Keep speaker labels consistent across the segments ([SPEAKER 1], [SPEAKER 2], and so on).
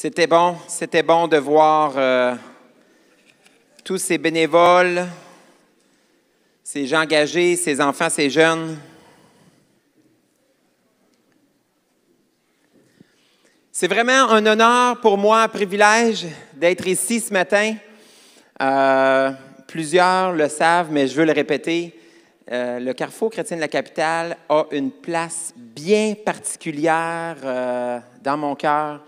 [SPEAKER 1] C'était bon, c'était bon de voir euh, tous ces bénévoles, ces gens engagés, ces enfants, ces jeunes. C'est vraiment un honneur pour moi, un privilège d'être ici ce matin. Euh, plusieurs le savent, mais je veux le répéter. Euh, le Carrefour chrétien de la capitale a une place bien particulière dans mon cœur.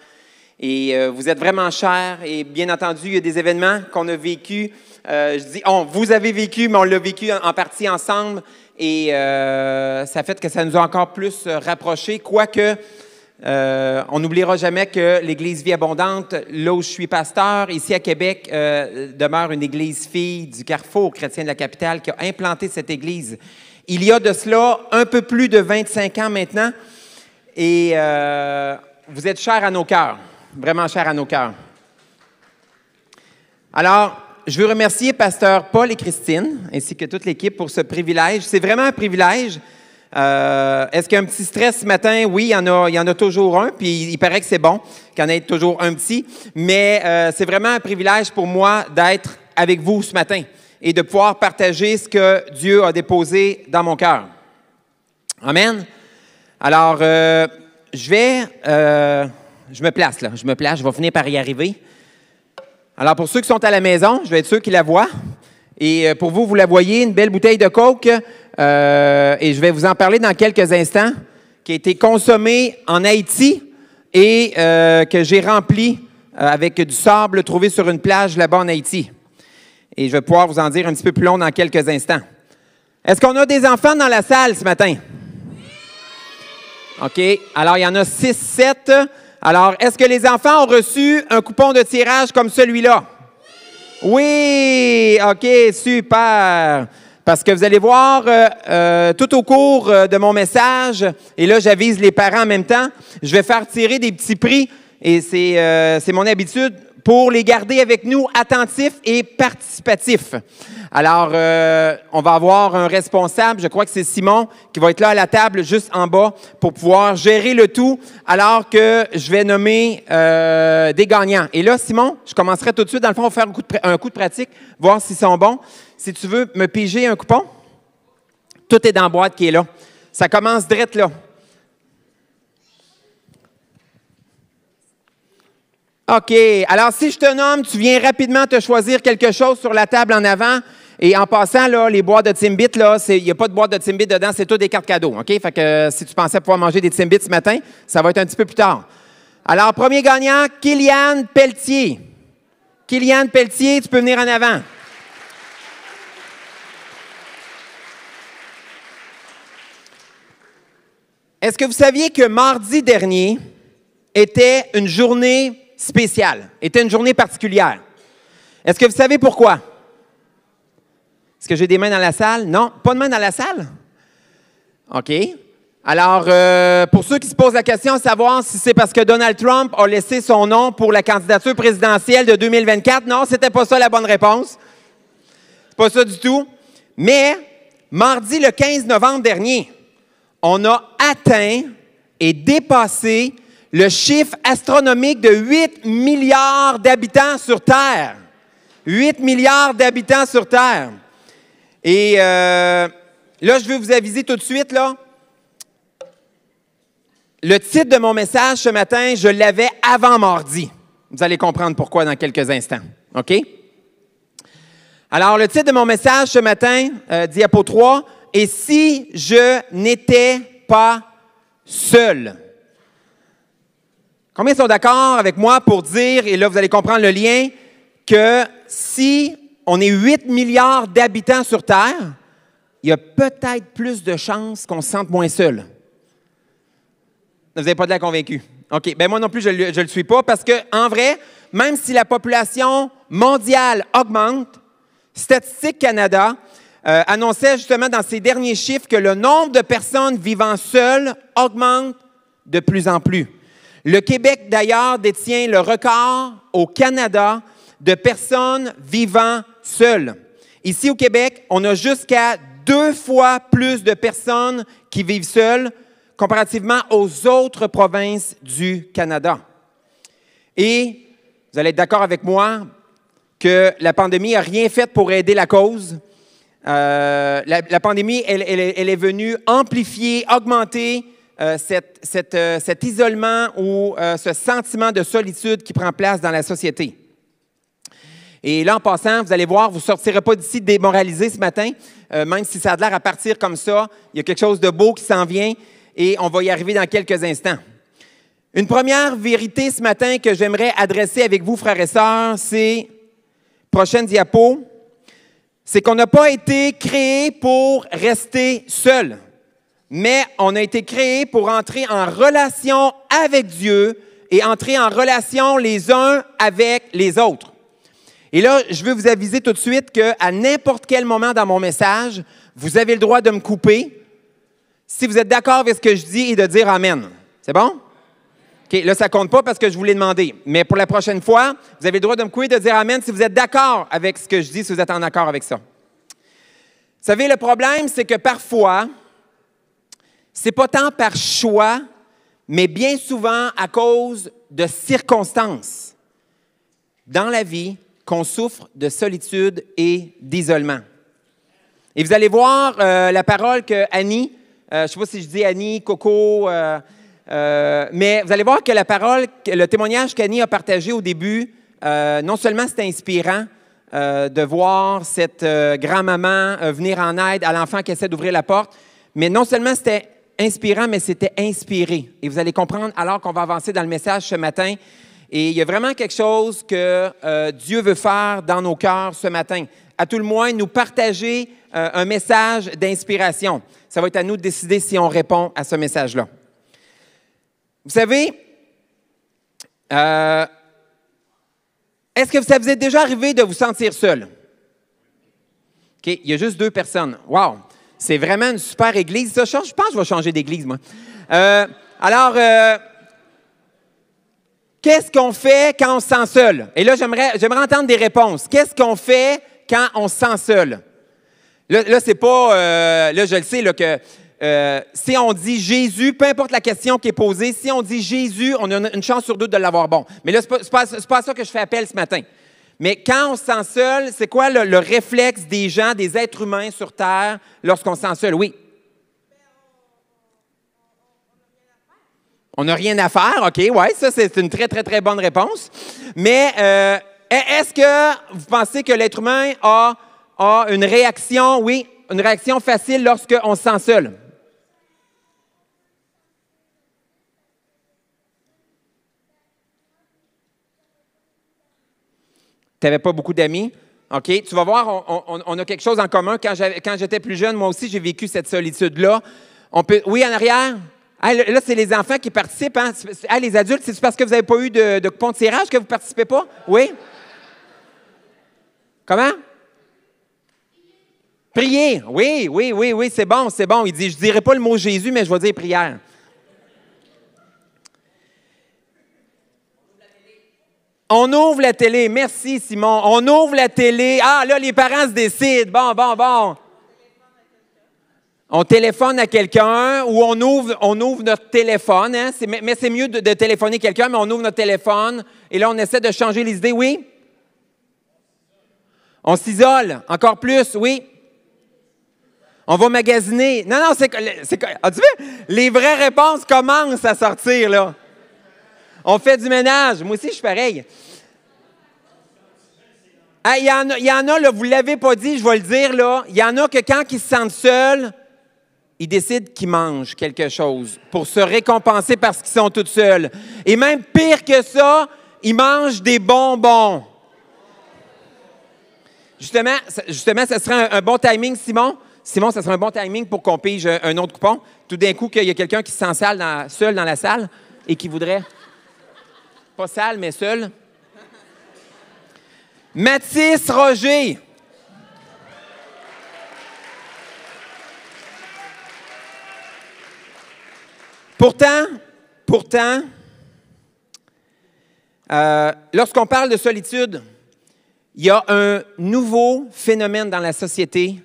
[SPEAKER 1] Et euh, vous êtes vraiment chers. Et bien entendu, il y a des événements qu'on a vécus. je dis, on, vous avez vécu, mais on l'a vécu en, partie ensemble. Et ça fait que ça nous a encore plus rapprochés. Quoique, euh, on n'oubliera jamais que l'Église Vie Abondante, là où je suis pasteur, ici à Québec, euh, demeure une Église fille du Carrefour chrétien de la capitale qui a implanté cette Église. Il y a de cela un peu plus de 25 ans maintenant, et euh, vous êtes chers à nos cœurs, vraiment chers à nos cœurs. Alors, je veux remercier pasteur Paul et Christine, ainsi que toute l'équipe pour ce privilège. C'est vraiment un privilège. Euh, est-ce qu'il y a un petit stress ce matin? Oui, il y en a, il y en a toujours un, puis il, paraît que c'est bon qu'il y en ait toujours un petit. Mais euh, c'est vraiment un privilège pour moi d'être avec vous ce matin et de pouvoir partager ce que Dieu a déposé dans mon cœur. Amen. Alors, euh, je vais, je me place là, je me place, je vais finir par y arriver. Alors, pour ceux qui sont à la maison, je vais être ceux qui la voient. Et pour vous, vous la voyez, une belle bouteille de coke euh, et je vais vous en parler dans quelques instants, qui a été consommé en Haïti et euh, que j'ai rempli euh, avec du sable trouvé sur une plage là-bas en Haïti. Et je vais pouvoir vous en dire un petit peu plus long dans quelques instants. Est-ce qu'on a des enfants dans la salle ce matin? OK. Alors, il y en a six, sept. Alors, est-ce que les enfants ont reçu un coupon de tirage comme celui-là? Oui. OK, super. Parce que vous allez voir euh, euh, tout au cours euh, de mon message, et là j'avise les parents en même temps, je vais faire tirer des petits prix, et c'est mon habitude, pour les garder avec nous attentifs et participatifs. Alors, on va avoir un responsable, je crois que c'est Simon, qui va être là à la table juste en bas pour pouvoir gérer le tout, alors que je vais nommer des gagnants. Et là, Simon, je commencerai tout de suite, dans le fond, on faire un coup de, un coup de pratique, voir s'ils sont bons si tu veux me piger un coupon, tout est dans la boîte qui est là. Ça commence direct là. OK. Alors, si je te nomme, tu viens rapidement te choisir quelque chose sur la table en avant. Et en passant, là, les boîtes de Timbit, il n'y a pas de boîte de Timbit dedans, c'est tout des cartes cadeaux. OK? Fait que euh, si tu pensais pouvoir manger des Timbits ce matin, ça va être un petit peu plus tard. Alors, premier gagnant, Kylian Pelletier. Kylian Pelletier, tu peux venir en avant. Est-ce que vous saviez que mardi dernier était une journée spéciale, était une journée particulière? Est-ce que vous savez pourquoi? Est-ce que j'ai des mains dans la salle? Non, pas de mains dans la salle? OK. Alors, euh, pour ceux qui se posent la question savoir si c'est parce que Donald Trump a laissé son nom pour la candidature présidentielle de 2024, non, c'était pas ça la bonne réponse. C'est pas ça du tout. Mais mardi le 15 novembre dernier, on a atteint et dépassé le chiffre astronomique de 8 milliards d'habitants sur Terre. 8 milliards d'habitants sur Terre. Et euh, là, je veux vous aviser tout de suite, là. Le titre de mon message ce matin, je l'avais avant mardi. Vous allez comprendre pourquoi dans quelques instants. OK? Alors, le titre de mon message ce matin, euh, diapo 3, et si je n'étais pas seul? Combien sont d'accord avec moi pour dire, et là vous allez comprendre le lien, que si on est 8 milliards d'habitants sur Terre, il y a peut-être plus de chances qu'on se sente moins seul. Vous n'avez pas de la convaincu. OK. Ben moi non plus, je ne le suis pas parce que, en vrai, même si la population mondiale augmente, Statistique Canada euh, annonçait justement dans ses derniers chiffres que le nombre de personnes vivant seules augmente de plus en plus. Le Québec, d'ailleurs, détient le record au Canada de personnes vivant seules. Ici au Québec, on a jusqu'à deux fois plus de personnes qui vivent seules comparativement aux autres provinces du Canada. Et vous allez être d'accord avec moi que la pandémie n'a rien fait pour aider la cause. Euh, la, pandémie, elle, est venue amplifier, augmenter euh, euh, cet isolement ou ce sentiment de solitude qui prend place dans la société. Et là, en passant, vous allez voir, vous ne sortirez pas d'ici démoralisé ce matin, même si ça a l'air à partir comme ça. Il y a quelque chose de beau qui s'en vient et on va y arriver dans quelques instants. Une première vérité ce matin que j'aimerais adresser avec vous, frères et sœurs, c'est, prochaine diapo, c'est qu'on n'a pas été créé pour rester seul, mais on a été créé pour entrer en relation avec Dieu et entrer en relation les uns avec les autres. Et là, je veux vous aviser tout de suite qu'à n'importe quel moment dans mon message, vous avez le droit de me couper si vous êtes d'accord avec ce que je dis et de dire Amen. C'est bon? OK, là, ça compte pas parce que je vous l'ai demandé. Mais pour la prochaine fois, vous avez le droit de me couper de dire Amen si vous êtes d'accord avec ce que je dis, si vous êtes en accord avec ça. Vous savez, le problème, c'est que parfois, c'est pas tant par choix, mais bien souvent à cause de circonstances dans la vie qu'on souffre de solitude et d'isolement. Et vous allez voir euh, la parole que Annie, euh, je ne sais pas si je dis Annie, Coco, euh, mais vous allez voir que la parole, le témoignage qu'Annie a partagé au début, non seulement c'était inspirant de voir cette grand-maman venir en aide à l'enfant qui essaie d'ouvrir la porte, mais non seulement c'était inspirant, mais c'était inspiré. Et vous allez comprendre alors qu'on va avancer dans le message ce matin. Et il y a vraiment quelque chose que Dieu veut faire dans nos cœurs ce matin. À tout le moins, nous partager un message d'inspiration. Ça va être à nous de décider si on répond à ce message-là. Vous savez, euh, est-ce que ça vous est déjà arrivé de vous sentir seul? OK, il y a juste deux personnes. Wow! C'est vraiment une super église. Ça, je pense que je vais changer d'église, moi. Euh, alors, euh, qu'est-ce qu'on fait quand on se sent seul? Et là, j'aimerais, j'aimerais entendre des réponses. Qu'est-ce qu'on fait quand on se sent seul? Là, c'est pas. là, je le sais, là, que euh, si on dit Jésus, peu importe la question qui est posée, si on dit Jésus, on a une chance sur deux de l'avoir bon. Mais là, ce n'est pas, pas, ça que je fais appel ce matin. Mais quand on se sent seul, c'est quoi le, réflexe des gens, des êtres humains sur Terre lorsqu'on se sent seul? Oui. On n'a rien à faire, OK, oui, ça c'est une très, très, très bonne réponse. Mais euh, est-ce que vous pensez que l'être humain a, a une réaction, oui, une réaction facile lorsqu'on se sent seul? Tu n'avais pas beaucoup d'amis. OK? Tu vas voir, on, a quelque chose en commun. Quand j'étais plus jeune, moi aussi, j'ai vécu cette solitude-là. On peut, oui, en arrière? là, c'est les enfants qui participent. Hein? les adultes, c'est parce que vous n'avez pas eu de, de coupon de tirage que vous ne participez pas? Oui? Comment? Prier. Oui, oui, oui, oui, c'est bon, c'est bon. Il dit, je ne dirai pas le mot Jésus, mais je vais dire prière. On ouvre la télé. Merci, Simon. On ouvre la télé. Ah, là, les parents se décident. Bon, bon, bon. On téléphone à quelqu'un ou on ouvre, notre téléphone. Hein? Mais c'est mieux de, de téléphoner quelqu'un, mais on ouvre notre téléphone et là, on essaie de changer les idées. Oui? On s'isole. Encore plus. Oui? On va magasiner. Non, non, c'est. As-tu vu? Les vraies réponses commencent à sortir, là. On fait du ménage. Moi aussi, je suis pareil. Il y, en a, vous ne l'avez pas dit, je vais le dire, là. Il y en a que quand ils se sentent seuls, ils décident qu'ils mangent quelque chose pour se récompenser parce qu'ils sont tous seuls. Et même pire que ça, ils mangent des bonbons. Justement, justement, ce serait un, bon timing, Simon. Simon, ce serait un bon timing pour qu'on pige un autre coupon. Tout d'un coup, qu'il y a quelqu'un qui se sent seul dans la salle et qui voudrait pas mais seul. Mathis Roger. Pourtant, pourtant, euh, lorsqu'on parle de solitude, il y a un nouveau phénomène dans la société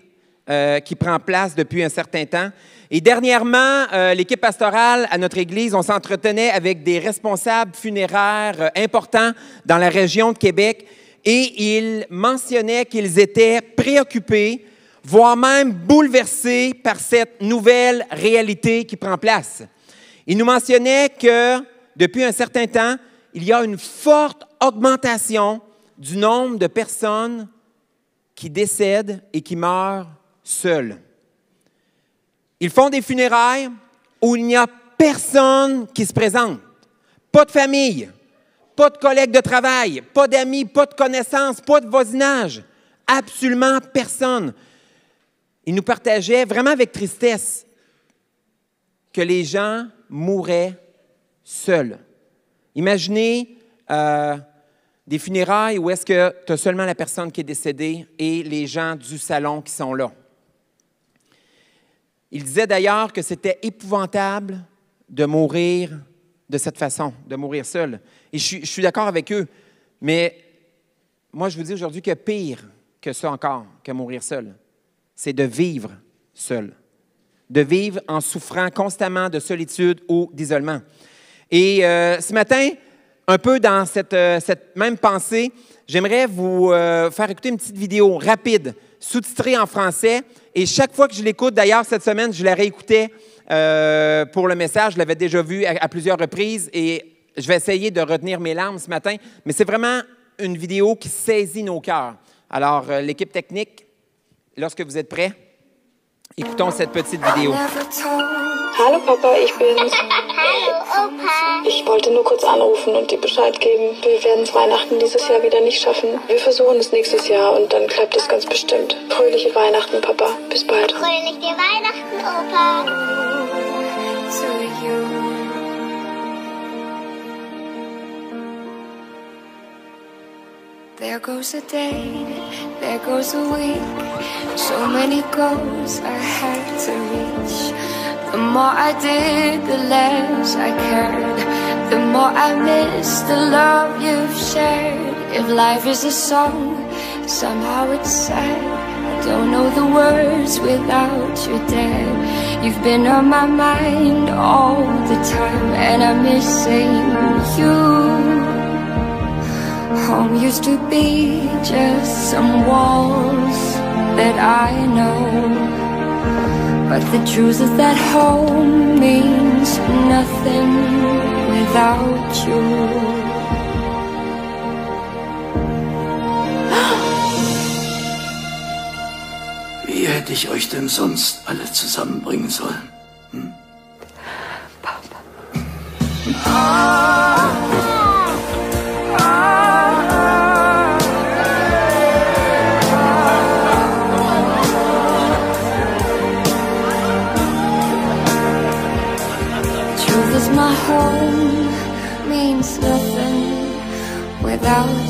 [SPEAKER 1] euh, qui prend place depuis un certain temps. Et dernièrement, euh, l'équipe pastorale à notre Église, on s'entretenait avec des responsables funéraires euh, importants dans la région de Québec et ils mentionnaient qu'ils étaient préoccupés, voire même bouleversés par cette nouvelle réalité qui prend place. Ils nous mentionnaient que depuis un certain temps, il y a une forte augmentation du nombre de personnes qui décèdent et qui meurent seules. Ils font des funérailles où il n'y a personne qui se présente. Pas de famille, pas de collègues de travail, pas d'amis, pas de connaissances, pas de voisinage. Absolument personne. Ils nous partageaient vraiment avec tristesse que les gens mouraient seuls. Imaginez euh, des funérailles où est-ce que tu as seulement la personne qui est décédée et les gens du salon qui sont là. Il disait d'ailleurs que c'était épouvantable de mourir de cette façon, de mourir seul. Et je suis, d'accord avec eux, mais moi je vous dis aujourd'hui que pire que ça encore, que mourir seul, c'est de vivre seul, de vivre en souffrant constamment de solitude ou d'isolement. Et euh, ce matin, un peu dans cette, euh, même pensée, j'aimerais vous euh, faire écouter une petite vidéo rapide, sous-titrée en français. Et chaque fois que je l'écoute, d'ailleurs, cette semaine, je la réécoutais euh, pour le message. Je l'avais déjà vu à, plusieurs reprises et je vais essayer de retenir mes larmes ce matin. Mais c'est vraiment une vidéo qui saisit nos cœurs. Alors, l'équipe technique, lorsque vous êtes prêts, écoutons cette petite vidéo.
[SPEAKER 2] Hallo Papa, ich bin's.
[SPEAKER 3] Hallo Opa.
[SPEAKER 2] Ich wollte nur kurz anrufen und dir Bescheid geben. Wir werden es Weihnachten dieses Jahr wieder nicht schaffen. Wir versuchen es nächstes Jahr und dann klappt es ganz bestimmt. Fröhliche Weihnachten, Papa. Bis bald.
[SPEAKER 3] Fröhliche Weihnachten, Opa.
[SPEAKER 4] There goes a day, there goes a week. So many goals I had to reach. The more I did, the less I cared. The more I missed the love you've shared. If life is a song, somehow it's sad. I don't know the words without your dad. You've been on my mind all the time, and I miss saying you. Home used to be just some walls that I know. But the truth is that home means nothing without you.
[SPEAKER 5] Wie hätte ich euch denn sonst alle zusammenbringen sollen?
[SPEAKER 4] Without.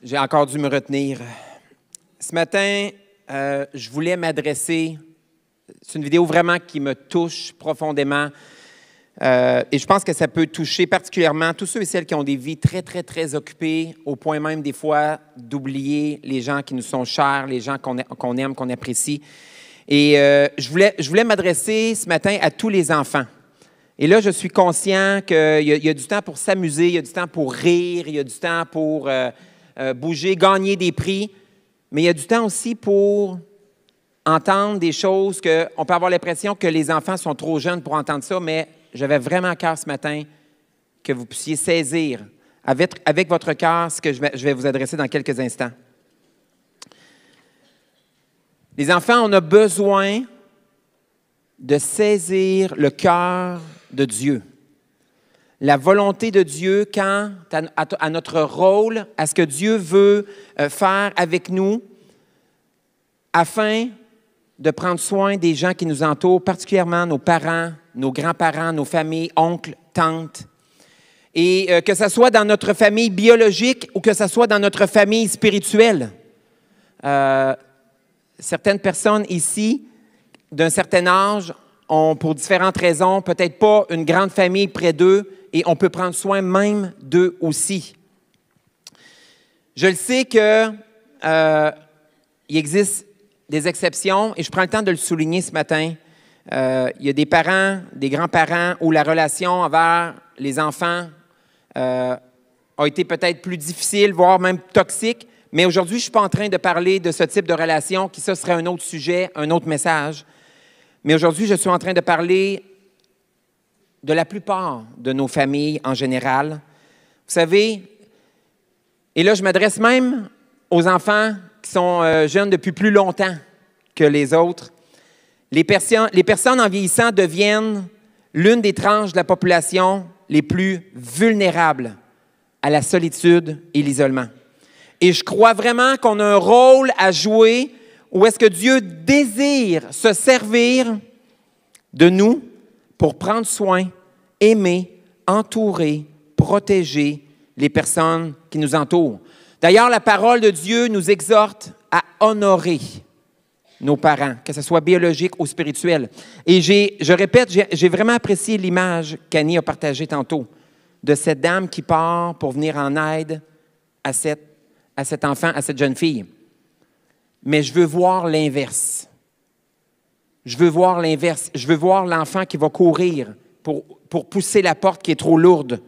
[SPEAKER 1] J'ai encore dû me retenir. Ce matin, euh, je voulais m'adresser. C'est une vidéo vraiment qui me touche profondément. Euh, et je pense que ça peut toucher particulièrement tous ceux et celles qui ont des vies très, très, très occupées, au point même des fois d'oublier les gens qui nous sont chers, les gens qu'on aime, qu'on apprécie. Et euh, je voulais, je voulais m'adresser ce matin à tous les enfants. Et là, je suis conscient qu'il y, y a du temps pour s'amuser, il y a du temps pour rire, il y a du temps pour euh, bouger, gagner des prix, mais il y a du temps aussi pour entendre des choses qu'on peut avoir l'impression que les enfants sont trop jeunes pour entendre ça, mais j'avais vraiment à cœur ce matin que vous puissiez saisir avec, votre cœur ce que je vais, vous adresser dans quelques instants. Les enfants, on a besoin de saisir le cœur de Dieu. La volonté de Dieu quant à notre rôle, à ce que Dieu veut euh, faire avec nous, afin de prendre soin des gens qui nous entourent, particulièrement nos parents, nos grands-parents, nos familles, oncles, tantes. Et euh, que ce soit dans notre famille biologique ou que ce soit dans notre famille spirituelle. Euh, certaines personnes ici, d'un certain âge, ont, pour différentes raisons, peut-être pas une grande famille près d'eux et on peut prendre soin même d'eux aussi. Je le sais que euh, existe des exceptions et je prends le temps de le souligner ce matin. Euh, il y a des parents, des grands-parents où la relation envers les enfants euh, a été peut-être plus difficile, voire même toxique. Mais aujourd'hui, je ne suis pas en train de parler de ce type de relation, qui ce serait un autre sujet, un autre message. Mais aujourd'hui, je suis en train de parler de la plupart de nos familles en général. Vous savez, et là, je m'adresse même aux enfants qui sont euh, jeunes depuis plus longtemps que les autres. Les, personnes, en vieillissant deviennent l'une des tranches de la population les plus vulnérables à la solitude et l'isolement. Et je crois vraiment qu'on a un rôle à jouer où est-ce que Dieu désire se servir de nous pour prendre soin, aimer, entourer, protéger les personnes qui nous entourent. D'ailleurs, la parole de Dieu nous exhorte à honorer nos parents, que ce soit biologique ou spirituel. Et je répète, j'ai vraiment apprécié l'image qu'Annie a partagée tantôt de cette dame qui part pour venir en aide à, cette, à cet enfant, à cette jeune fille. Mais je veux voir l'inverse. Je veux voir l'inverse. Je veux voir l'enfant qui va courir pour, pour pousser la porte qui est trop lourde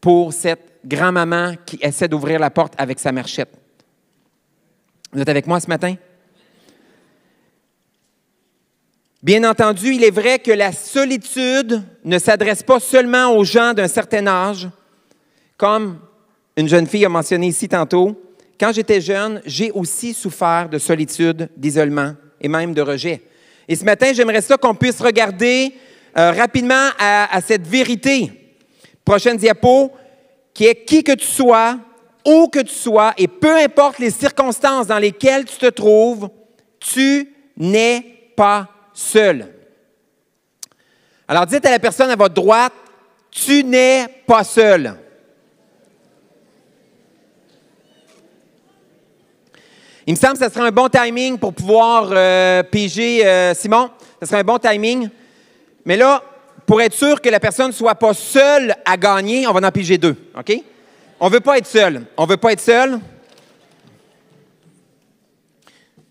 [SPEAKER 1] pour cette grand-maman qui essaie d'ouvrir la porte avec sa marchette. Vous êtes avec moi ce matin? Bien entendu, il est vrai que la solitude ne s'adresse pas seulement aux gens d'un certain âge, comme une jeune fille a mentionné ici tantôt. Quand j'étais jeune, j'ai aussi souffert de solitude, d'isolement et même de rejet. Et ce matin, j'aimerais ça qu'on puisse regarder euh, rapidement à, à cette vérité. Prochaine diapo, qui est qui que tu sois, où que tu sois, et peu importe les circonstances dans lesquelles tu te trouves, tu n'es pas seul. Alors dites à la personne à votre droite, tu n'es pas seul. Il me semble que ce serait un bon timing pour pouvoir euh, piger euh, Simon. Ce serait un bon timing. Mais là, pour être sûr que la personne ne soit pas seule à gagner, on va en piger deux. OK? On veut pas être seul. On ne veut pas être seul.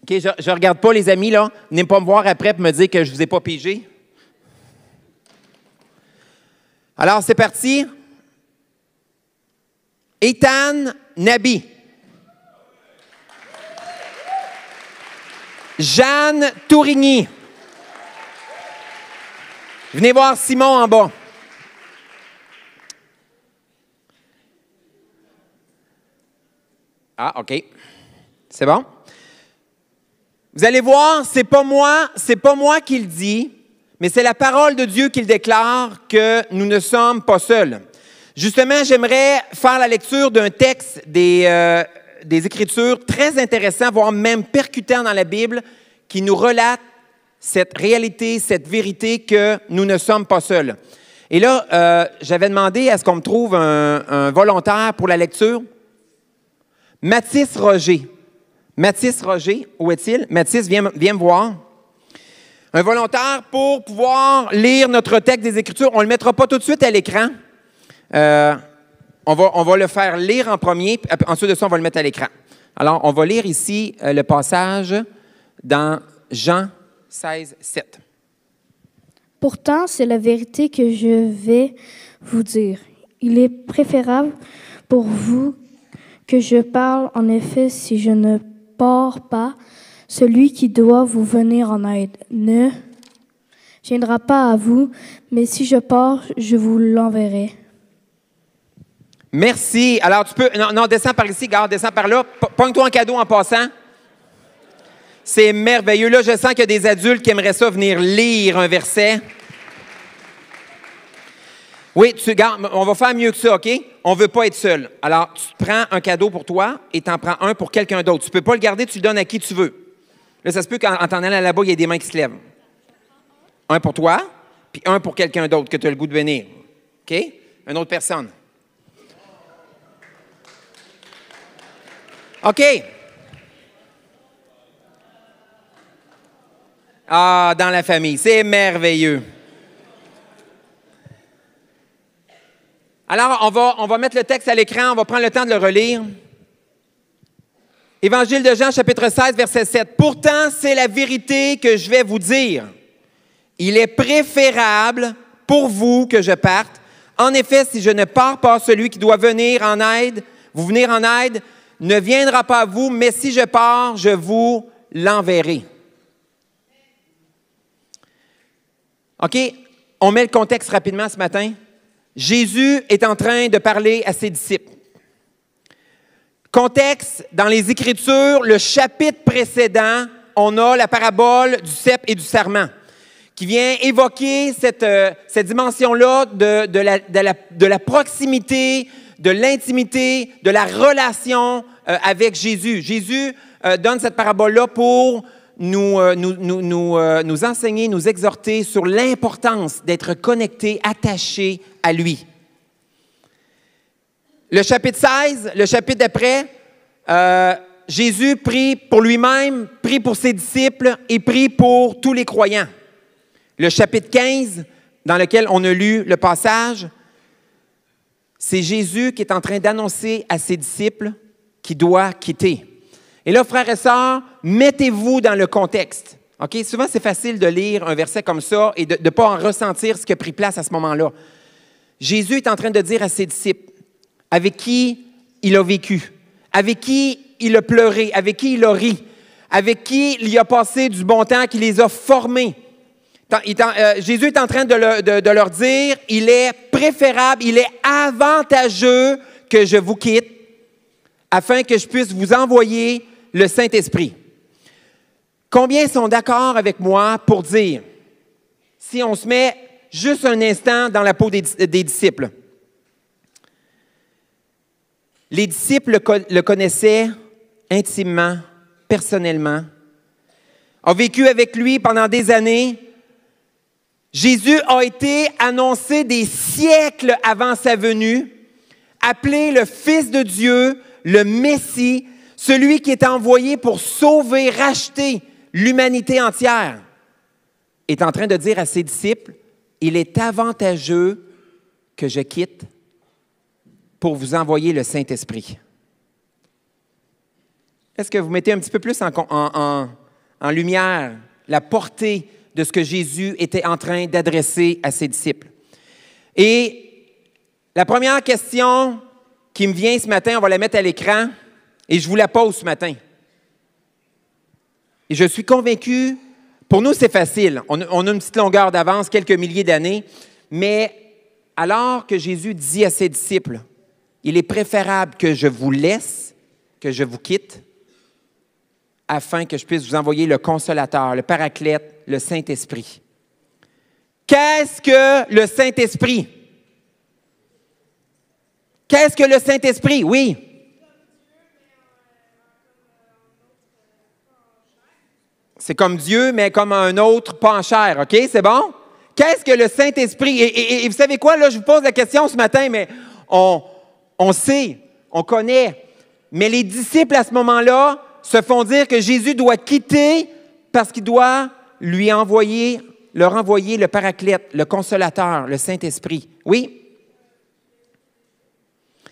[SPEAKER 1] OK, je ne regarde pas les amis, là. Venez pas me voir après pour me dire que je ne vous ai pas pigé. Alors, c'est parti. Ethan Nabi. Jeanne Tourigny. Venez voir Simon en bas. Ah, OK. C'est bon? Vous allez voir, c'est pas moi, c'est pas moi qui le dis, mais c'est la parole de Dieu qui le déclare que nous ne sommes pas seuls. Justement, j'aimerais faire la lecture d'un texte des, euh, des Écritures très intéressant, voire même percutant dans la Bible, qui nous relate cette réalité, cette vérité que nous ne sommes pas seuls. Et là, euh, j'avais demandé à ce qu'on me trouve un, volontaire pour la lecture. Mathis Roger. Mathis Roger, où est-il? Mathis, viens, me voir. Un volontaire pour pouvoir lire notre texte des Écritures. On ne le mettra pas tout de suite à l'écran. Euh, on, va, on va le faire lire en premier, ensuite de ça, on va le mettre à l'écran. Alors, on va lire ici euh, le passage dans Jean 16, 7.
[SPEAKER 6] Pourtant, c'est la vérité que je vais vous dire. Il est préférable pour vous que je parle en effet si je ne pars pas. Celui qui doit vous venir en aide ne viendra pas à vous, mais si je pars, je vous l'enverrai.
[SPEAKER 1] Merci. Alors, tu peux. Non, non descends par ici, garde, descends par là. Pogne-toi un cadeau en passant. C'est merveilleux. Là, je sens qu'il y a des adultes qui aimeraient ça venir lire un verset. Oui, tu, regarde, on va faire mieux que ça, OK? On ne veut pas être seul. Alors, tu prends un cadeau pour toi et tu en prends un pour quelqu'un d'autre. Tu ne peux pas le garder, tu le donnes à qui tu veux. Là, ça se peut qu'en t'en allant là-bas, il y ait des mains qui se lèvent. Un pour toi, puis un pour quelqu'un d'autre que tu as le goût de venir. OK? Une autre personne. OK. Ah, dans la famille. C'est merveilleux. Alors, on va, on va mettre le texte à l'écran, on va prendre le temps de le relire. Évangile de Jean, chapitre 16, verset 7. Pourtant, c'est la vérité que je vais vous dire. Il est préférable pour vous que je parte. En effet, si je ne pars pas, celui qui doit venir en aide, vous venir en aide, ne viendra pas à vous, mais si je pars, je vous l'enverrai. OK? On met le contexte rapidement ce matin. Jésus est en train de parler à ses disciples. Contexte, dans les Écritures, le chapitre précédent, on a la parabole du cep et du serment, qui vient évoquer cette, euh, dimension-là de, la, proximité, de l'intimité, de la relation euh, avec Jésus. Jésus euh, donne cette parabole-là pour nous, nous, nous, nous, nous enseigner, nous exhorter sur l'importance d'être connecté, attaché à lui. Le chapitre 16, le chapitre d'après, euh, Jésus prie pour lui-même, prie pour ses disciples et prie pour tous les croyants. Le chapitre 15, dans lequel on a lu le passage, c'est Jésus qui est en train d'annoncer à ses disciples qu'il doit quitter. Et là, frères et sœurs, mettez-vous dans le contexte. Souvent, c'est facile de lire un verset comme ça et de ne pas en ressentir ce qui a pris place à ce moment-là. Jésus est en train de dire à ses disciples, avec qui il a vécu, avec qui il a pleuré, avec qui il a ri, avec qui il a passé du bon temps, qui les a formés. Euh, Jésus est en train de, leur dire, il est préférable, il est avantageux que je vous quitte afin que je puisse vous envoyer le Saint-Esprit. Combien sont d'accord avec moi pour dire, si on se met juste un instant dans la peau des disciples, les disciples le connaissaient intimement, personnellement, ont vécu avec lui pendant des années. Jésus a été annoncé des siècles avant sa venue, appelé le Fils de Dieu, le Messie, celui qui est envoyé pour sauver, racheter l'humanité entière, est en train de dire à ses disciples, il est avantageux que je quitte pour vous envoyer le Saint-Esprit. Est-ce que vous mettez un petit peu plus en, lumière la portée de ce que Jésus était en train d'adresser à ses disciples? Et la première question qui me vient ce matin, on va la mettre à l'écran et je vous la pose ce matin. Et je suis convaincu, pour nous c'est facile, on, a une petite longueur d'avance, quelques milliers d'années, mais alors que Jésus dit à ses disciples, il est préférable que je vous laisse, que je vous quitte, afin que je puisse vous envoyer le consolateur, le paraclète, le Saint-Esprit. Qu'est-ce que le Saint-Esprit? Qu'est-ce que le Saint-Esprit? Oui. C'est comme Dieu, mais comme un autre, chair, OK? C'est bon? Qu'est-ce que le Saint-Esprit? Et, vous savez quoi? Là, je vous pose la question ce matin, mais on, sait, on connaît. Mais les disciples, à ce moment-là, se font dire que Jésus doit quitter parce qu'il doit lui envoyer, leur envoyer le paraclète, le consolateur, le Saint-Esprit. Oui?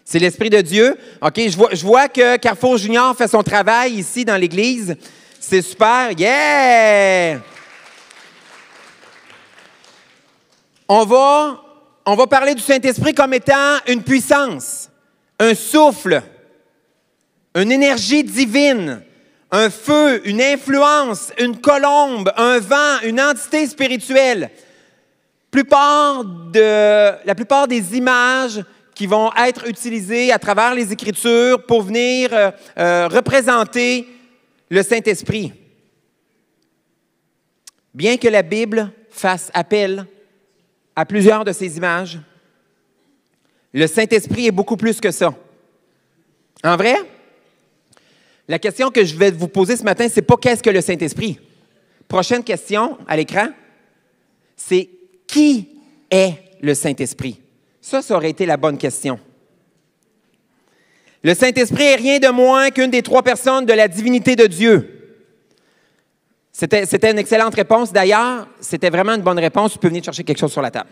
[SPEAKER 1] C'est l'Esprit de Dieu. OK, je vois que Carrefour Junior fait son travail ici dans l'Église. C'est super. Yeah! On va, parler du Saint-Esprit comme étant une puissance un souffle, une énergie divine, un feu, une influence, une colombe, un vent, une entité spirituelle. La plupart des images qui vont être utilisées à travers les Écritures pour venir euh, euh, représenter le Saint-Esprit. Bien que la Bible fasse appel à plusieurs de ces images, le Saint-Esprit est beaucoup plus que ça. En vrai, la question que je vais vous poser ce matin, c'est pas qu'est-ce que le Saint-Esprit. Prochaine question à l'écran, c'est qui est le Saint-Esprit? Ça, ça aurait été la bonne question. Le Saint-Esprit est rien de moins qu'une des trois personnes de la divinité de Dieu. C'était, une excellente réponse. D'ailleurs, c'était vraiment une bonne réponse. Tu peux venir chercher quelque chose sur la table.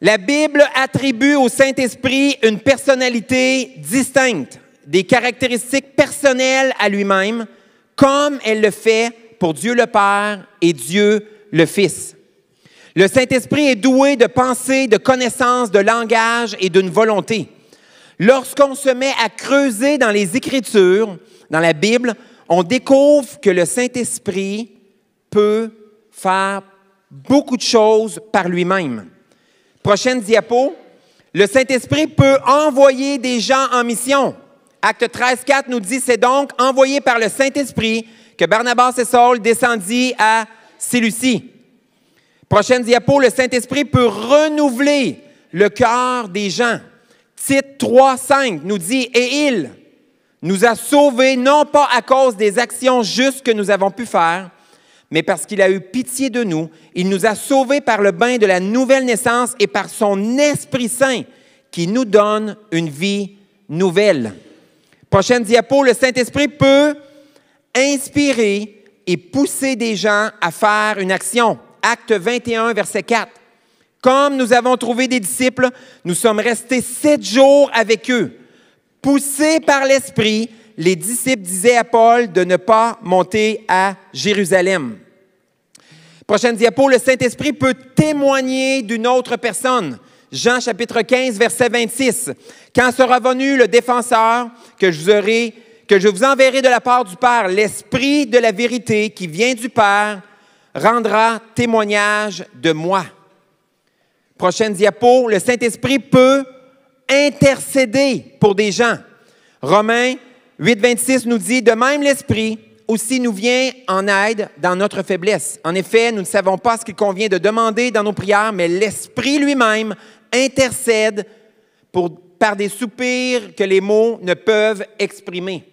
[SPEAKER 1] La Bible attribue au Saint-Esprit une personnalité distincte, des caractéristiques personnelles à lui-même, comme elle le fait pour Dieu le Père et Dieu le Fils. Le Saint-Esprit est doué de pensée, de connaissance, de langage et d'une volonté. Lorsqu'on se met à creuser dans les Écritures, dans la Bible, on découvre que le Saint-Esprit peut faire beaucoup de choses par lui-même. Prochaine diapo. Le Saint-Esprit peut envoyer des gens en mission. Acte 13, 4 nous dit, c'est donc envoyé par le Saint-Esprit que Barnabas et Saul descendit à Séleucie. Prochaine diapo, le Saint-Esprit peut renouveler le cœur des gens. Tite 3, 5 nous dit, et il nous a sauvés non pas à cause des actions justes que nous avons pu faire, mais parce qu'il a eu pitié de nous, il nous a sauvés par le bain de la nouvelle naissance et par son Esprit Saint qui nous donne une vie nouvelle. Prochaine diapo, le Saint-Esprit peut inspirer et pousser des gens à faire une action. Acte 21, verset 4. Comme nous avons trouvé des disciples, nous sommes restés sept jours avec eux. Poussés par l'Esprit, les disciples disaient à Paul de ne pas monter à Jérusalem. Prochaine diapo, le Saint-Esprit peut témoigner d'une autre personne. Jean chapitre 15, verset 26. Quand sera venu le défenseur que je vous que je vous enverrai de la part du Père, l'Esprit de la vérité qui vient du Père, rendra témoignage de moi. Prochaine diapo, le Saint-Esprit peut intercéder pour des gens. Romains 8, 26 nous dit, de même l'Esprit aussi nous vient en aide dans notre faiblesse. En effet, nous ne savons pas ce qu'il convient de demander dans nos prières, mais l'Esprit lui-même intercède pour, par des soupirs que les mots ne peuvent exprimer.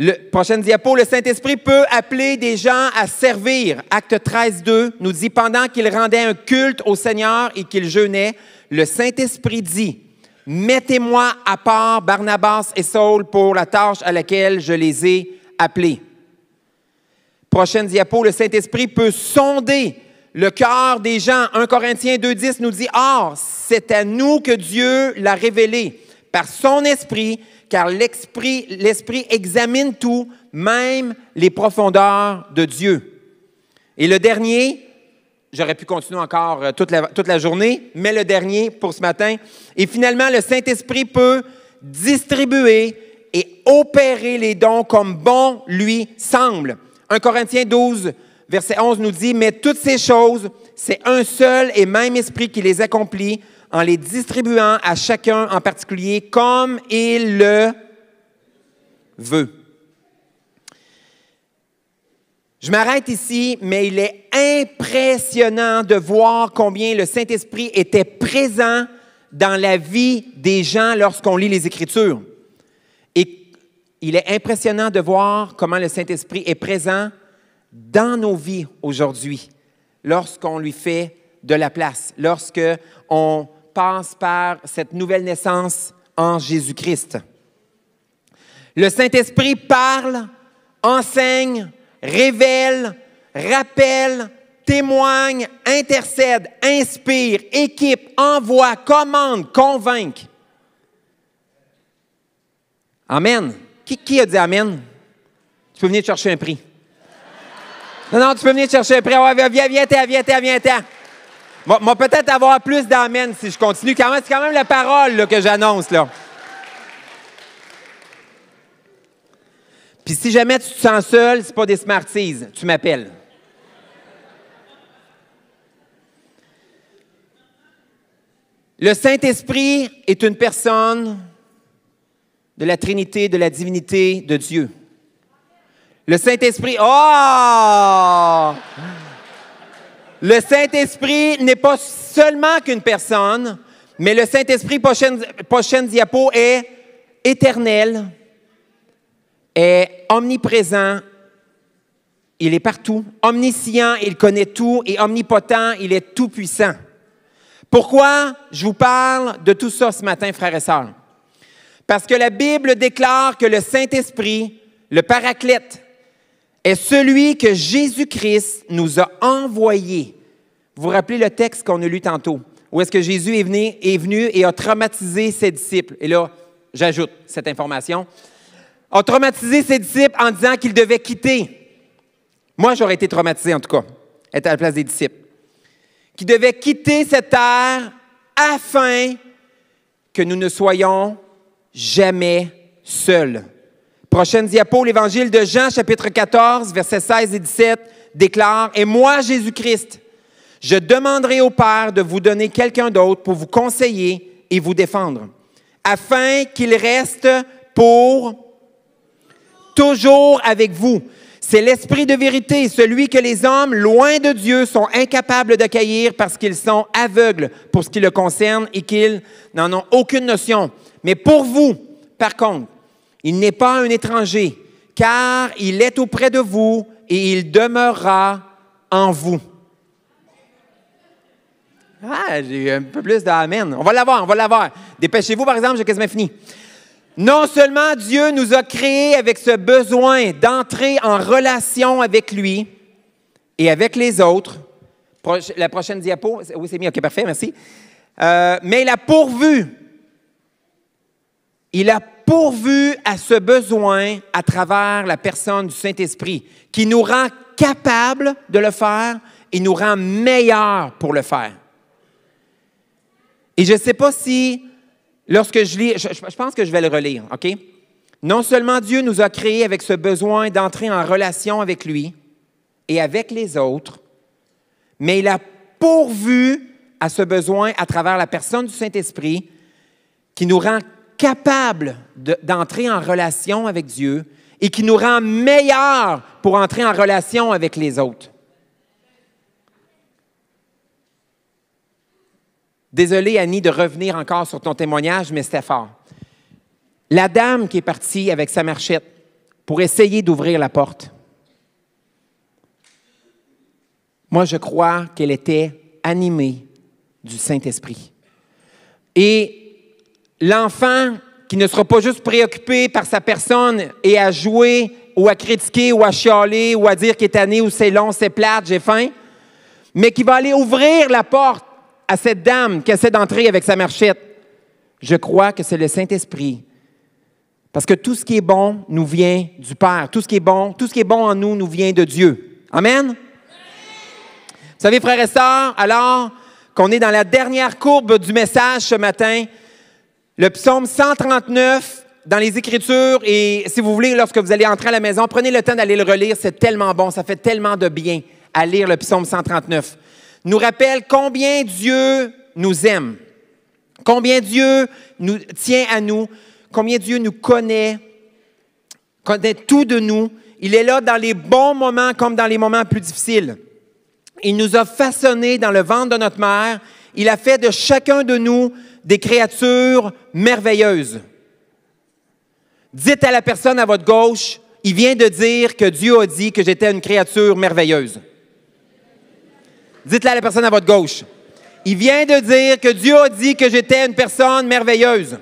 [SPEAKER 1] Le, prochaine diapo, le Saint-Esprit peut appeler des gens à servir. Acte 13, 2 nous dit, pendant qu'il rendait un culte au Seigneur et qu'il jeûnait, le Saint-Esprit dit, Mettez-moi à part Barnabas et Saul pour la tâche à laquelle je les ai appelés. Prochaine diapo, le Saint-Esprit peut sonder le cœur des gens. 1 Corinthiens 2.10 nous dit, Or, c'est à nous que Dieu l'a révélé par son Esprit, car l'Esprit, l'Esprit examine tout, même les profondeurs de Dieu. Et le dernier, j'aurais pu continuer encore euh, toute la, toute la journée, mais le dernier pour ce matin. Et finalement, le Saint-Esprit peut distribuer et opérer les dons comme bon lui semble. 1 Corinthiens 12, verset 11 nous dit, mais toutes ces choses, c'est un seul et même esprit qui les accomplit en les distribuant à chacun en particulier comme il le veut. Je m'arrête ici, mais il est impressionnant de voir combien le Saint-Esprit était présent dans la vie des gens lorsqu'on lit les Écritures. Et il est impressionnant de voir comment le Saint-Esprit est présent dans nos vies aujourd'hui, lorsqu'on lui fait de la place, lorsqu'on passe par cette nouvelle naissance en Jésus-Christ. Le Saint-Esprit parle, enseigne, révèle, rappelle, témoigne, intercède, inspire, équipe, envoie, commande, convainc. Amen. Qui, a dit Amen? Tu peux venir te chercher un prix. Non, non, tu peux venir te chercher un prix. Ouais, viens, viens, viens, viens, viens, viens, viens. Moi, peut-être avoir plus d'Amen si je continue. C'est quand même la parole que j'annonce, là. Puis si jamais tu te sens seul, c'est pas des smarties, tu m'appelles. Le Saint-Esprit est une personne de la Trinité, de la divinité de Dieu. Le Saint-Esprit, oh! Le Saint-Esprit n'est pas seulement qu'une personne, mais le Saint-Esprit, prochaine, diapo, est éternel, est omniprésent, il est partout, omniscient, il connaît tout, et omnipotent, il est tout-puissant. Pourquoi je vous parle de tout ça ce matin, frères et sœurs? Parce que la Bible déclare que le Saint-Esprit le paraclète, est celui que Jésus-Christ nous a envoyé. Vous vous rappelez le texte qu'on a lu tantôt, où est-ce que Jésus est venu, et a traumatisé ses disciples. Et là, j'ajoute cette information. A traumatisé ses disciples en disant qu'ils devaient quitter. Moi, j'aurais été traumatisé en tout cas, être à la place des disciples. Qu'ils devaient quitter cette terre afin que nous ne soyons jamais seuls. Prochaine diapo, l'évangile de Jean, chapitre 14, versets 16 et 17, déclare Et moi, Jésus-Christ, je demanderai au Père de vous donner quelqu'un d'autre pour vous conseiller et vous défendre, afin qu'il reste pour toujours avec vous. C'est l'esprit de vérité, celui que les hommes, loin de Dieu, sont incapables d'accueillir parce qu'ils sont aveugles pour ce qui le concerne et qu'ils n'en ont aucune notion. Mais pour vous, par contre, il n'est pas un étranger, car il est auprès de vous et il demeurera en vous. Ah, j'ai un peu plus d'Amen. On va l'avoir, on va l'avoir. Dépêchez-vous, par exemple, j'ai quasiment fini. Non seulement Dieu nous a créés avec ce besoin d'entrer en relation avec lui et avec les autres. La prochaine diapo. Oui, c'est mis. OK, parfait, merci. Euh, mais il a pourvu. Il a pourvu à ce besoin à travers la personne du Saint-Esprit qui nous rend capables de le faire et nous rend meilleurs pour le faire. Et je ne sais pas si, lorsque je lis, je, pense que je vais le relire, OK? Non seulement Dieu nous a créés avec ce besoin d'entrer en relation avec lui et avec les autres, mais il a pourvu à ce besoin à travers la personne du Saint-Esprit qui nous rend capables de- d'entrer en relation avec Dieu et qui nous rend meilleurs pour entrer en relation avec les autres. Désolé, Annie, de revenir encore sur ton témoignage, mais c'était fort. La dame qui est partie avec sa marchette pour essayer d'ouvrir la porte, moi, je crois qu'elle était animée du Saint-Esprit. Et l'enfant qui ne sera pas juste préoccupé par sa personne et à jouer ou à critiquer ou à chialer ou à dire qu'il est tanné ou c'est long, c'est plate, j'ai faim, mais qui va aller ouvrir la porte à cette dame qui essaie d'entrer avec sa marchette. Je crois que c'est le Saint-Esprit. Parce que tout ce qui est bon nous vient du Père. Tout ce qui est bon, tout ce qui est bon en nous nous vient de Dieu. Amen? Vous savez, frères et sœurs, alors qu'on est dans la dernière courbe du message ce matin, le psaume 139 dans les Écritures, et si vous voulez, lorsque vous allez entrer à la maison, prenez le temps d'aller le relire, c'est tellement bon, ça fait tellement de bien à lire le psaume 139. Nous rappelle combien Dieu nous aime, combien Dieu nous tient à nous, combien Dieu nous connaît, connaît tout de nous. Il est là dans les bons moments comme dans les moments plus difficiles. Il nous a façonnés dans le ventre de notre mère. Il a fait de chacun de nous des créatures merveilleuses. Dites à la personne à votre gauche, il vient de dire que Dieu a dit que j'étais une créature merveilleuse. Dites-le à la personne à votre gauche. Il vient de dire que Dieu a dit que j'étais une personne merveilleuse.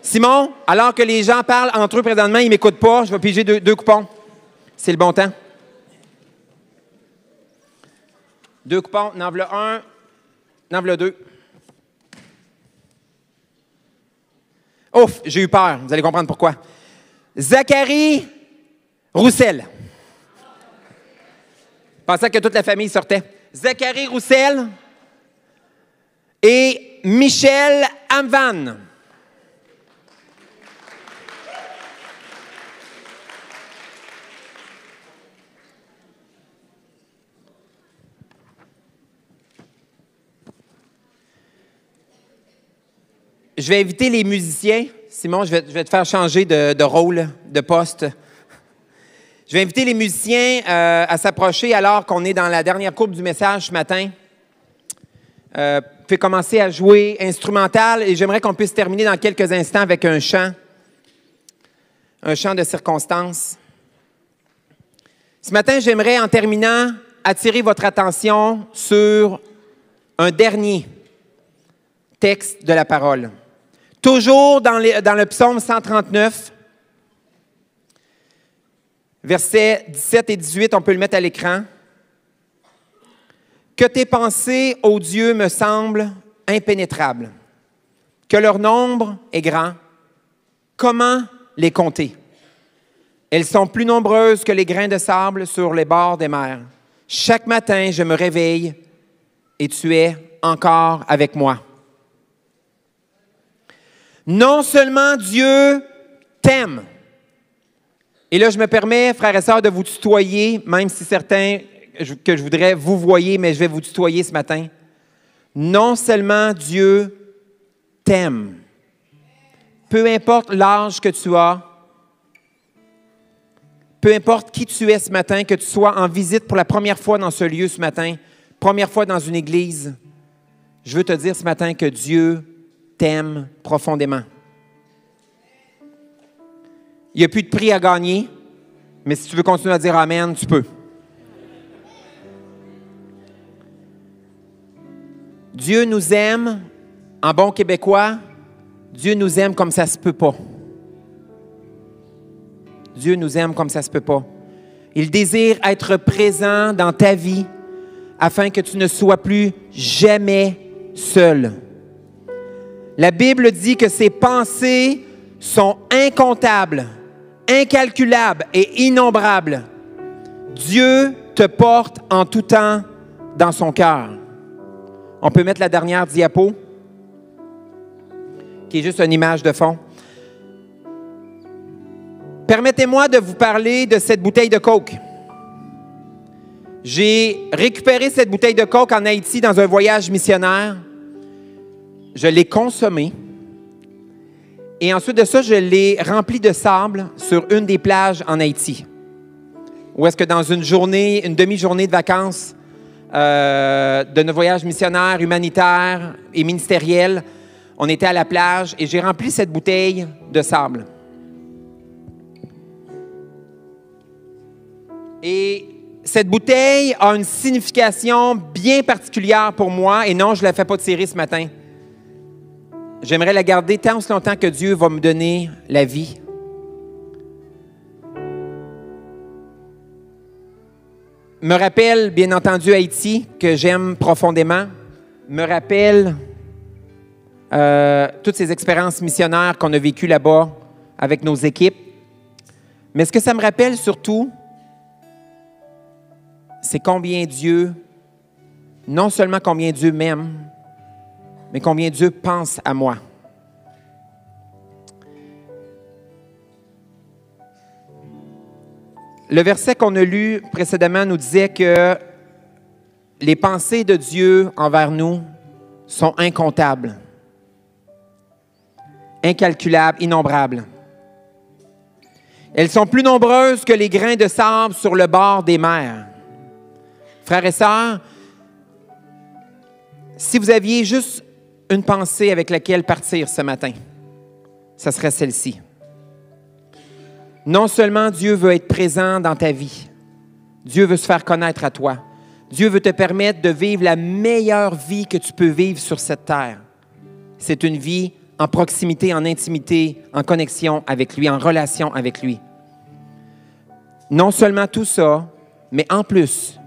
[SPEAKER 1] Simon, alors que les gens parlent entre eux présentement, ils ne m'écoutent pas, je vais piger deux, deux coupons. C'est le bon temps. Deux coupons, n'en un, n'en deux. Ouf, j'ai eu peur, vous allez comprendre pourquoi. Zachary Roussel. Je pensais que toute la famille sortait. Zachary Roussel et Michel Amvan. Je vais inviter les musiciens. Simon, je vais, te faire changer de, rôle, de poste. Je vais inviter les musiciens euh, à s'approcher alors qu'on est dans la dernière courbe du message ce matin. Euh, vous pouvez commencer à jouer instrumental et j'aimerais qu'on puisse terminer dans quelques instants avec un chant, un chant de circonstance. Ce matin, j'aimerais en terminant attirer votre attention sur un dernier texte de la parole. Toujours dans, le psaume 139, versets 17 et 18, on peut le mettre à l'écran. Que tes pensées, ô Dieu, me semblent impénétrables, que leur nombre est grand. Comment les compter? Elles sont plus nombreuses que les grains de sable sur les bords des mers. Chaque matin, je me réveille et tu es encore avec moi. Non seulement Dieu t'aime, et là je me permets, frères et sœurs, de vous tutoyer, même si certains que je voudrais vous voyer, mais je vais vous tutoyer ce matin. Non seulement Dieu t'aime, peu importe l'âge que tu as, peu importe qui tu es ce matin, que tu sois en visite pour la première fois dans ce lieu ce matin, première fois dans une église, je veux te dire ce matin que Dieu t'aime profondément. Il n'y a plus de prix à gagner, mais si tu veux continuer à dire Amen, tu peux. Dieu nous aime, en bon québécois, Dieu nous aime comme ça se peut pas. Dieu nous aime comme ça se peut pas. Il désire être présent dans ta vie afin que tu ne sois plus jamais seul. La Bible dit que ses pensées sont incomptables, incalculables et innombrables. Dieu te porte en tout temps dans son cœur. On peut mettre la dernière diapo, qui est juste une image de fond. Permettez-moi de vous parler de cette bouteille de Coke. J'ai récupéré cette bouteille de Coke en Haïti dans un voyage missionnaire. Je l'ai consommée. Et ensuite de ça, je l'ai remplie de sable sur une des plages en Haïti. Où est-ce que dans une journée, une demi-journée de vacances euh, de notre voyage missionnaire, humanitaire et ministériel, on était à la plage et j'ai rempli cette bouteille de sable. Et cette bouteille a une signification bien particulière pour moi et non, je ne la fais pas tirer ce matin. J'aimerais la garder tant aussi longtemps que Dieu va me donner la vie. Me rappelle, bien entendu, Haïti, que j'aime profondément. Me rappelle euh, toutes ces expériences missionnaires qu'on a vécues là-bas avec nos équipes. Mais ce que ça me rappelle surtout, c'est combien Dieu, non seulement combien Dieu m'aime, mais combien Dieu pense à moi? Le verset qu'on a lu précédemment nous disait que les pensées de Dieu envers nous sont incomptables, incalculables, innombrables. Elles sont plus nombreuses que les grains de sable sur le bord des mers. Frères et sœurs, si vous aviez juste une pensée avec laquelle partir ce matin, ce serait celle-ci. Non seulement Dieu veut être présent dans ta vie, Dieu veut se faire connaître à toi. Dieu veut te permettre de vivre la meilleure vie que tu peux vivre sur cette terre. C'est une vie en proximité, en intimité, en connexion avec lui, en relation avec lui. Non seulement tout ça, mais en plus,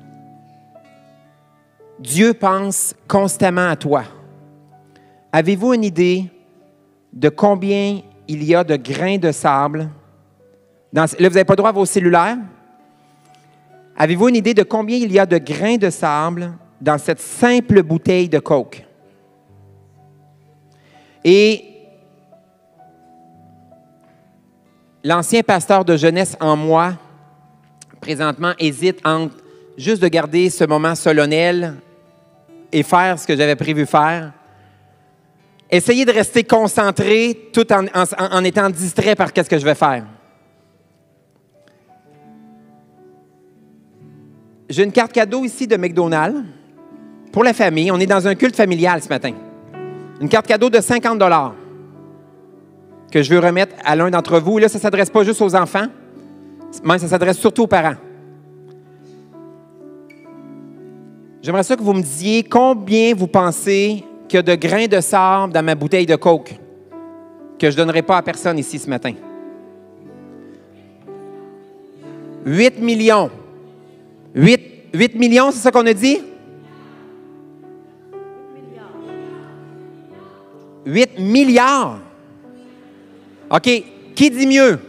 [SPEAKER 1] Dieu pense constamment à toi. Avez-vous une idée de combien il y a de grains de sable? Dans, là, vous n'avez pas droit à vos cellulaires. Avez-vous une idée de combien il y a de grains de sable dans cette simple bouteille de Coke? Et l'ancien pasteur de jeunesse en moi, présentement, hésite entre juste de garder ce moment solennel et faire ce que j'avais prévu faire. Essayez de rester concentré tout en, étant distrait par ce que je vais faire. J'ai une carte cadeau ici de McDonald's pour la famille. On est dans un culte familial ce matin. Une carte cadeau de 50 dollars que je veux remettre à l'un d'entre vous. Là, ça ne s'adresse pas juste aux enfants, mais ça s'adresse surtout aux parents. J'aimerais ça que vous me disiez combien vous pensez qu'il y a de grains de sable dans ma bouteille de Coke. que je ne donnerai pas à personne ici ce matin. 8 millions. 8, 8 millions, c'est ça qu'on a dit? 8 milliards. OK. Qui dit mieux?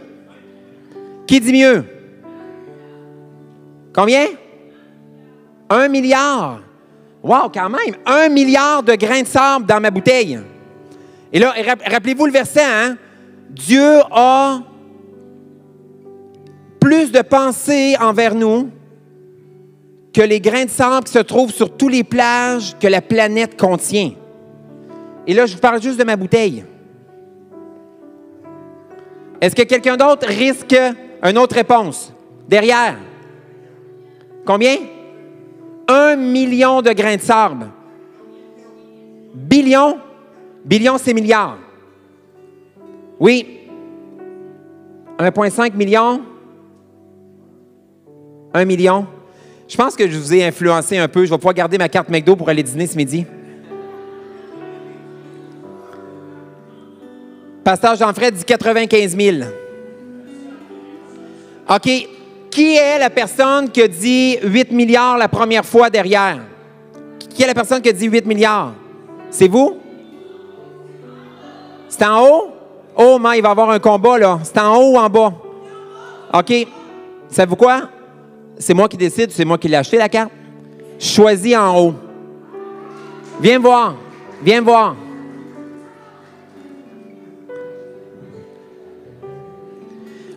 [SPEAKER 1] Qui dit mieux? Combien? Un milliard. Wow, quand même. Un milliard de grains de sable dans ma bouteille. Et là, rappelez-vous le verset, hein? Dieu a plus de pensées envers nous que les grains de sable qui se trouvent sur tous les plages que la planète contient. Et là, je vous parle juste de ma bouteille. Est-ce que quelqu'un d'autre risque une autre réponse? Derrière. Combien? Un million de grains de sable. Billion? Billion, c'est milliard. Oui. 1,5 million? 1 million? Je pense que je vous ai influencé un peu. Je vais pouvoir garder ma carte McDo pour aller dîner ce midi. Pasteur Jean-Fred dit 95 000. OK. Qui est la personne qui a dit 8 milliards la première fois derrière? Qui est la personne qui a dit 8 milliards? C'est vous? C'est en haut? Oh, mais il va y avoir un combat, là. C'est en haut ou en bas? OK. Savez-vous quoi? C'est moi qui décide, c'est moi qui l'ai acheté, la carte. Choisis en haut. Viens voir. Viens voir.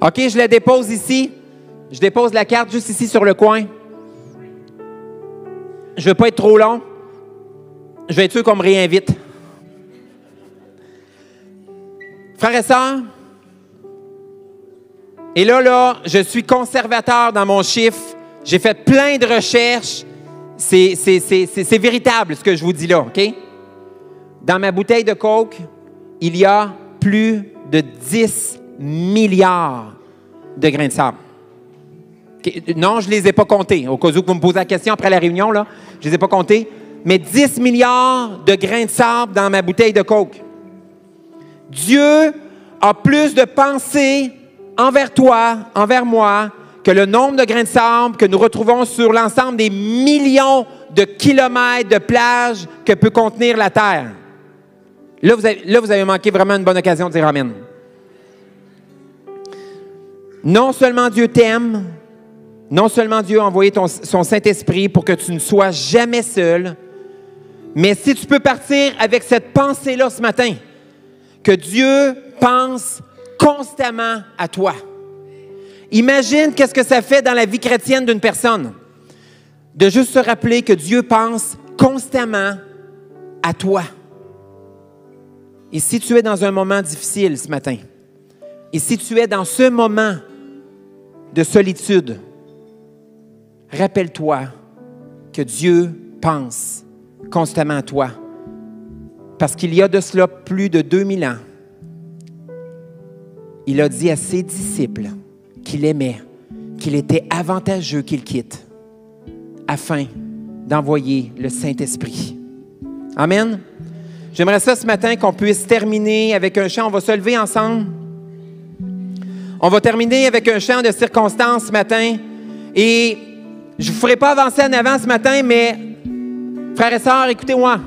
[SPEAKER 1] OK, je la dépose ici. Je dépose la carte juste ici sur le coin. Je ne veux pas être trop long. Je vais être sûr qu'on me réinvite. Frères et sœurs, et là, là, je suis conservateur dans mon chiffre. J'ai fait plein de recherches. C'est véritable ce que je vous dis là, OK? Dans ma bouteille de Coke, il y a plus de 10 milliards de grains de sable. Non, je ne les ai pas comptés. Au cas où vous me posez la question après la réunion, là, je ne les ai pas comptés. Mais 10 milliards de grains de sable dans ma bouteille de Coke. Dieu a plus de pensées envers toi, envers moi, que le nombre de grains de sable que nous retrouvons sur l'ensemble des millions de kilomètres de plages que peut contenir la Terre. Vous avez, là, vous avez manqué vraiment une bonne occasion de dire Amen. Non seulement Dieu t'aime, non seulement Dieu a envoyé son Saint-Esprit pour que tu ne sois jamais seul, mais si tu peux partir avec cette pensée-là ce matin, que Dieu pense constamment à toi. Imagine qu'est-ce que ça fait dans la vie chrétienne d'une personne de juste se rappeler que Dieu pense constamment à toi. Et si tu es dans un moment difficile ce matin, et si tu es dans ce moment de solitude, rappelle-toi que Dieu pense constamment à toi. Parce qu'il y a de cela plus de 2000 ans, il a dit à ses disciples qu'il aimait, qu'il était avantageux qu'il quitte afin d'envoyer le Saint-Esprit. Amen. J'aimerais ça ce matin qu'on puisse terminer avec un chant. On va se lever ensemble. On va terminer avec un chant de circonstance ce matin. Et je ne vous ferai pas avancer en avant ce matin, mais frères et sœurs, écoutez-moi.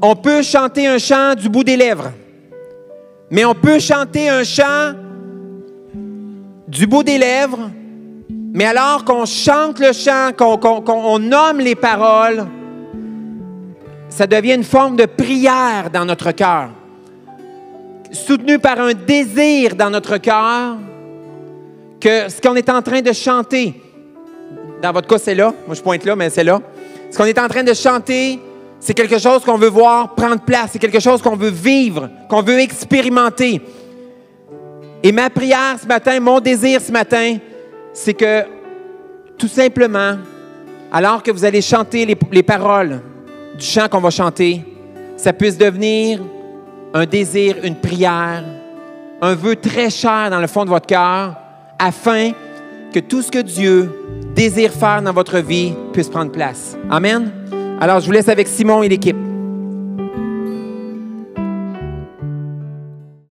[SPEAKER 1] On peut chanter un chant du bout des lèvres, mais on peut chanter un chant du bout des lèvres, mais alors qu'on chante le chant, qu'on nomme les paroles, ça devient une forme de prière dans notre cœur soutenu par un désir dans notre cœur que ce qu'on est en train de chanter, dans votre cas c'est là, moi je pointe là, mais c'est là, ce qu'on est en train de chanter, c'est quelque chose qu'on veut voir prendre place, c'est quelque chose qu'on veut vivre, qu'on veut expérimenter. Et ma prière ce matin, mon désir ce matin, c'est que tout simplement, alors que vous allez chanter les, les paroles du chant qu'on va chanter, ça puisse devenir un désir, une prière, un vœu très cher dans le fond de votre cœur, afin que tout ce que Dieu désire faire dans votre vie puisse prendre place. Amen. Alors, je vous laisse avec Simon et l'équipe.